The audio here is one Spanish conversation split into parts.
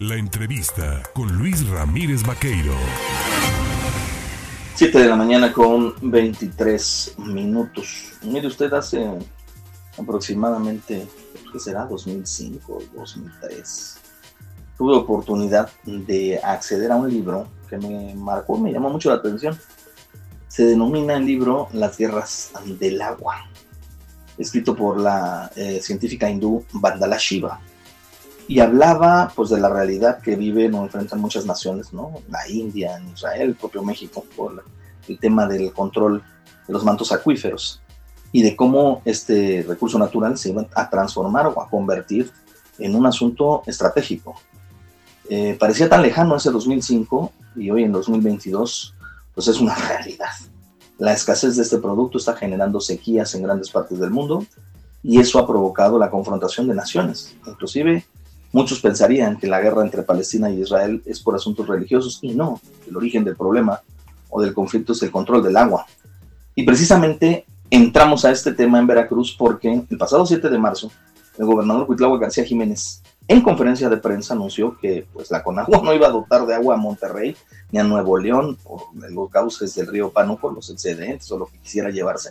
La entrevista con Luis Ramírez Vaqueiro. 7 de la mañana con 23 minutos. Mire usted, hace aproximadamente, ¿qué será? 2005 o 2003. Tuve oportunidad de acceder a un libro que me marcó, me llamó mucho la atención. Se denomina el libro Las guerras del agua, escrito por la eh, científica hindú Vandala Shiva y hablaba pues de la realidad que viven o enfrentan muchas naciones, ¿no? La India, Israel, el propio México, por el tema del control de los mantos acuíferos y de cómo este recurso natural se iba a transformar o a convertir en un asunto estratégico. Eh, parecía tan lejano ese 2005 y hoy en 2022 pues es una realidad. La escasez de este producto está generando sequías en grandes partes del mundo y eso ha provocado la confrontación de naciones, inclusive Muchos pensarían que la guerra entre Palestina y Israel es por asuntos religiosos y no, el origen del problema o del conflicto es el control del agua. Y precisamente entramos a este tema en Veracruz porque el pasado 7 de marzo el gobernador Cuitlagua García Jiménez en conferencia de prensa anunció que pues la Conagua no iba a dotar de agua a Monterrey ni a Nuevo León por los cauces del río Pánuco, los excedentes o lo que quisiera llevarse.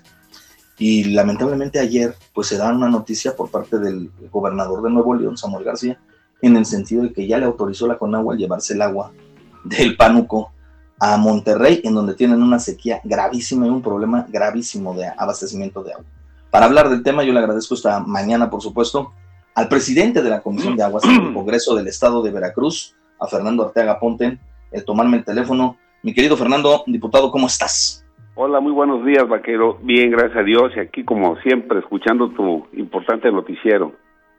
Y lamentablemente ayer pues se da una noticia por parte del gobernador de Nuevo León, Samuel García, en el sentido de que ya le autorizó la Conagua llevarse el agua del Pánuco a Monterrey, en donde tienen una sequía gravísima y un problema gravísimo de abastecimiento de agua. Para hablar del tema, yo le agradezco esta mañana, por supuesto, al presidente de la Comisión de Aguas del Congreso del Estado de Veracruz, a Fernando Arteaga Ponte, el tomarme el teléfono. Mi querido Fernando, diputado, ¿cómo estás? Hola, muy buenos días, vaquero. Bien, gracias a Dios, y aquí como siempre, escuchando tu importante noticiero.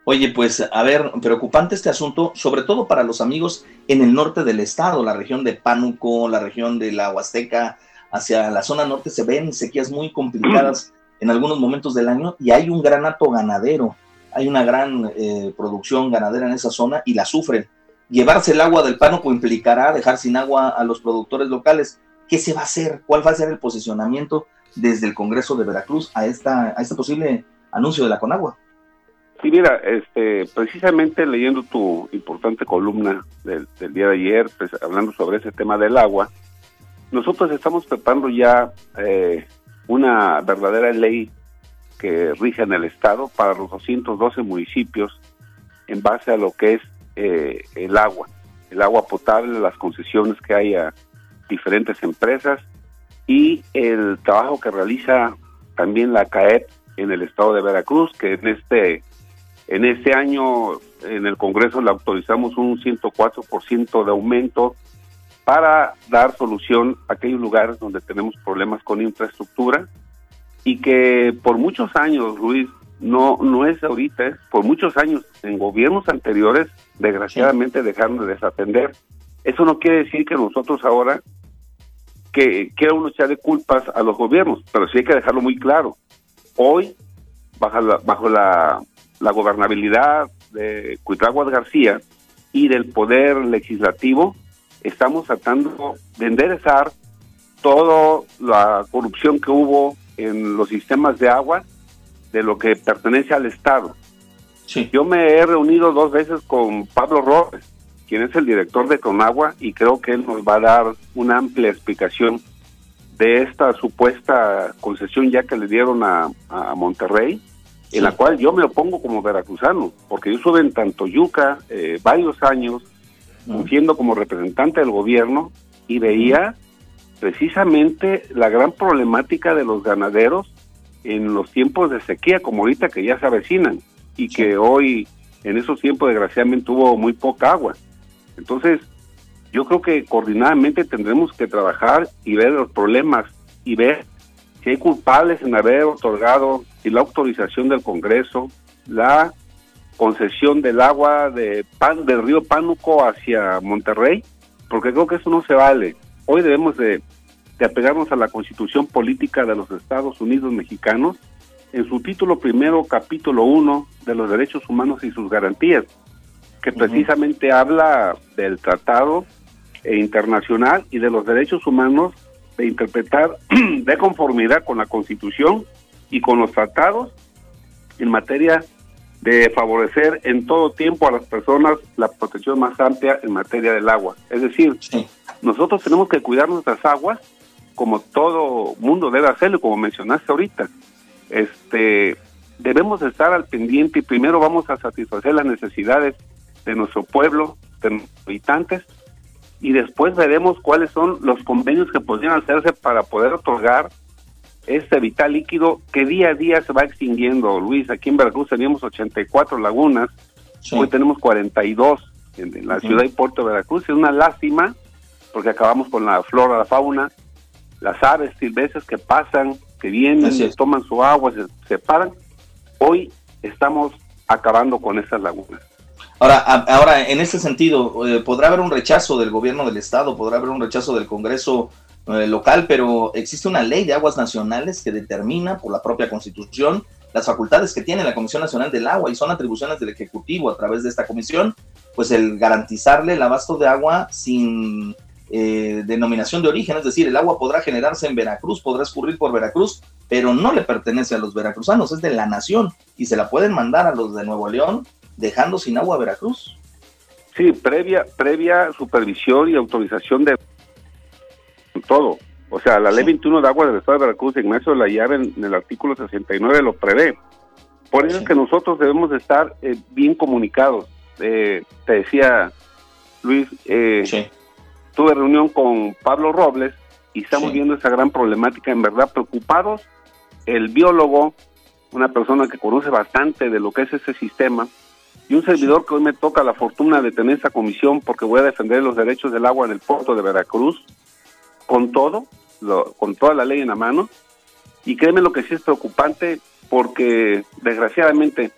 Oye, pues a ver, preocupante este asunto, sobre todo para los amigos en el norte del estado, la región de Pánuco, la región de la Huasteca, hacia la zona norte se ven sequías muy complicadas en algunos momentos del año y hay un gran hato ganadero, hay una gran eh, producción ganadera en esa zona y la sufren. Llevarse el agua del Pánuco implicará dejar sin agua a los productores locales. ¿Qué se va a hacer? ¿Cuál va a ser el posicionamiento desde el Congreso de Veracruz a, esta, a este posible anuncio de la Conagua? Sí, mira, este, precisamente leyendo tu importante columna del, día de ayer, pues, hablando sobre ese tema del agua, nosotros estamos preparando ya eh, una verdadera ley que rige en el Estado para los 212 municipios en base a lo que es eh, el agua, el agua potable, las concesiones que hay a diferentes empresas y el trabajo que realiza también la CAEP en el estado de Veracruz, que en este en este año en el Congreso le autorizamos un 104% de aumento para dar solución a aquellos lugares donde tenemos problemas con infraestructura y que por muchos años, Luis, no, no es ahorita, por muchos años en gobiernos anteriores, desgraciadamente dejaron de desatender. Eso no quiere decir que nosotros ahora que quiera uno echarle culpas a los gobiernos, pero sí hay que dejarlo muy claro. Hoy, bajo la, bajo la la gobernabilidad de Cuitláhuac García y del poder legislativo, estamos tratando de enderezar toda la corrupción que hubo en los sistemas de agua de lo que pertenece al Estado. Yo me he reunido dos veces con Pablo Robles, quien es el director de Conagua, y creo que él nos va a dar una amplia explicación de esta supuesta concesión ya que le dieron a, a Monterrey en la cual yo me opongo como veracruzano, porque yo estuve en Tantoyuca eh, varios años, fungiendo como representante del gobierno, y veía precisamente la gran problemática de los ganaderos en los tiempos de sequía, como ahorita que ya se avecinan, y que hoy, en esos tiempos, desgraciadamente, hubo muy poca agua. Entonces, yo creo que coordinadamente tendremos que trabajar y ver los problemas y ver si hay culpables en haber otorgado y la autorización del Congreso, la concesión del agua de pan, del río Pánuco hacia Monterrey, porque creo que eso no se vale. Hoy debemos de, apegarnos a la constitución política de los Estados Unidos mexicanos en su título primero, capítulo uno de los derechos humanos y sus garantías, que precisamente habla del tratado internacional y de los derechos humanos de interpretar de conformidad con la Constitución y con los tratados en materia de favorecer en todo tiempo a las personas la protección más amplia en materia del agua. Es decir, nosotros tenemos que cuidar nuestras aguas como todo mundo debe hacerlo, como mencionaste ahorita. Este, debemos estar al pendiente y primero vamos a satisfacer las necesidades de nuestro pueblo, de nuestros habitantes, y después veremos cuáles son los convenios que podrían hacerse para poder otorgar este vital líquido que día a día se va extinguiendo. Luis, aquí en Veracruz teníamos 84 lagunas, hoy tenemos 42 en, la ciudad y puerto de Veracruz. Es una lástima porque acabamos con la flora, la fauna, las aves silvestres que pasan, que vienen, toman su agua, se separan. Hoy estamos acabando con esas lagunas. Ahora, ahora en ese sentido, eh, podrá haber un rechazo del gobierno del estado, podrá haber un rechazo del Congreso local, pero existe una ley de aguas nacionales que determina por la propia constitución las facultades que tiene la Comisión Nacional del Agua y son atribuciones del Ejecutivo a través de esta comisión, pues el garantizarle el abasto de agua sin eh, denominación de origen, es decir, el agua podrá generarse en Veracruz, podrá escurrir por Veracruz, pero no le pertenece a los veracruzanos, es de la nación y se la pueden mandar a los de Nuevo León dejando sin agua a Veracruz. Sí, previa, previa supervisión y autorización de todo. O sea, la ley 21 de agua del Estado de Veracruz, Ignacio de la Llave, en, el artículo 69 lo prevé. Por eso es que nosotros debemos estar eh, bien comunicados. Eh, te decía, Luis, eh, tuve reunión con Pablo Robles y estamos viendo esa gran problemática, en verdad preocupados. El biólogo, una persona que conoce bastante de lo que es ese sistema, y un servidor que hoy me toca la fortuna de tener esa comisión porque voy a defender los derechos del agua en el puerto de Veracruz, con todo, con toda la ley en la mano. Y créeme lo que sí es preocupante porque desgraciadamente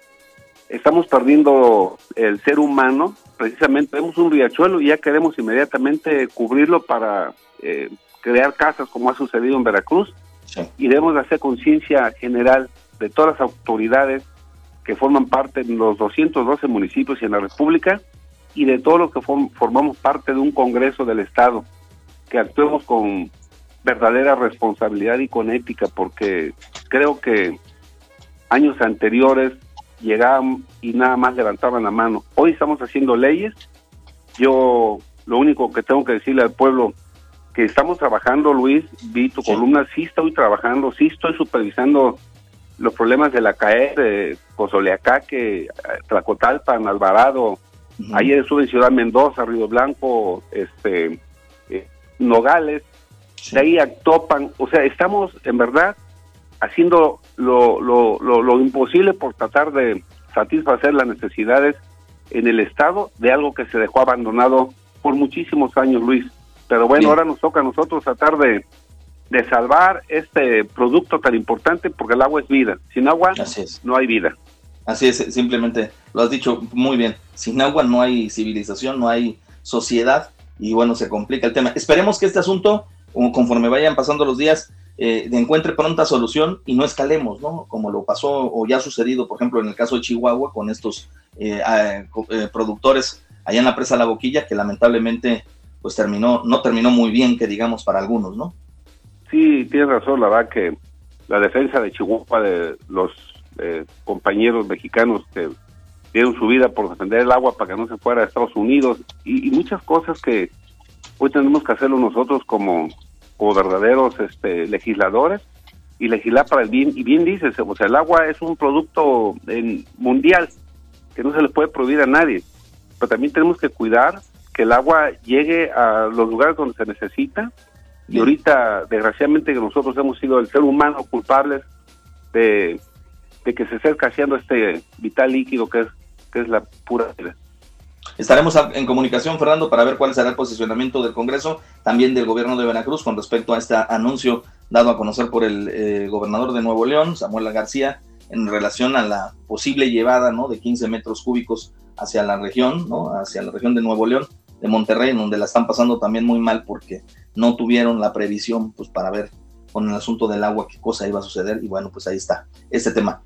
estamos perdiendo el ser humano. Precisamente vemos un riachuelo y ya queremos inmediatamente cubrirlo para eh, crear casas como ha sucedido en Veracruz. Y debemos hacer conciencia general de todas las autoridades que forman parte de los 212 municipios y en la República y de todos los que formamos parte de un Congreso del Estado que actuemos con verdadera responsabilidad y con ética, porque creo que años anteriores llegaban y nada más levantaban la mano. Hoy estamos haciendo leyes. Yo lo único que tengo que decirle al pueblo que estamos trabajando, Luis, vi tu columna, sí estoy trabajando, sí estoy supervisando los problemas de la CAE, de Cozoleacaque, Tlacotalpan, Alvarado, ayer estuve en Ciudad Mendoza, Río Blanco, este, Nogales, de ahí Actopan, o sea, estamos en verdad haciendo lo, lo, lo, imposible por tratar de satisfacer las necesidades en el Estado de algo que se dejó abandonado por muchísimos años, Luis. Pero bueno, ahora nos toca a nosotros tratar de, de salvar este producto tan importante porque el agua es vida. Sin agua no hay vida. Así es, simplemente lo has dicho muy bien. Sin agua no hay civilización, no hay sociedad y bueno, se complica el tema. Esperemos que este asunto, conforme vayan pasando los días, eh, encuentre pronta solución y no escalemos, ¿no? Como lo pasó o ya ha sucedido, por ejemplo, en el caso de Chihuahua con estos eh, eh, productores allá en la presa La Boquilla, que lamentablemente pues terminó, no terminó muy bien, que digamos, para algunos, ¿no? Sí, tienes razón, la verdad que la defensa de Chihuahua, de los compañeros mexicanos que dieron su vida por defender el agua para que no se fuera a Estados Unidos y, muchas cosas que hoy tenemos que hacerlo nosotros como, como verdaderos este, legisladores y legislar para el bien. Y bien dices, o sea, el agua es un producto en, mundial que no se le puede prohibir a nadie, pero también tenemos que cuidar que el agua llegue a los lugares donde se necesita. Y ahorita, desgraciadamente, que nosotros hemos sido el ser humano culpables de, de que se esté escaseando este vital líquido que es es la pura Estaremos en comunicación, Fernando, para ver cuál será el posicionamiento del Congreso, también del gobierno de Veracruz, con respecto a este anuncio dado a conocer por el eh, gobernador de Nuevo León, Samuel García, en relación a la posible llevada ¿no? de 15 metros cúbicos hacia la región, ¿no? hacia la región de Nuevo León, de Monterrey, en donde la están pasando también muy mal porque no tuvieron la previsión pues, para ver con el asunto del agua qué cosa iba a suceder. Y bueno, pues ahí está este tema.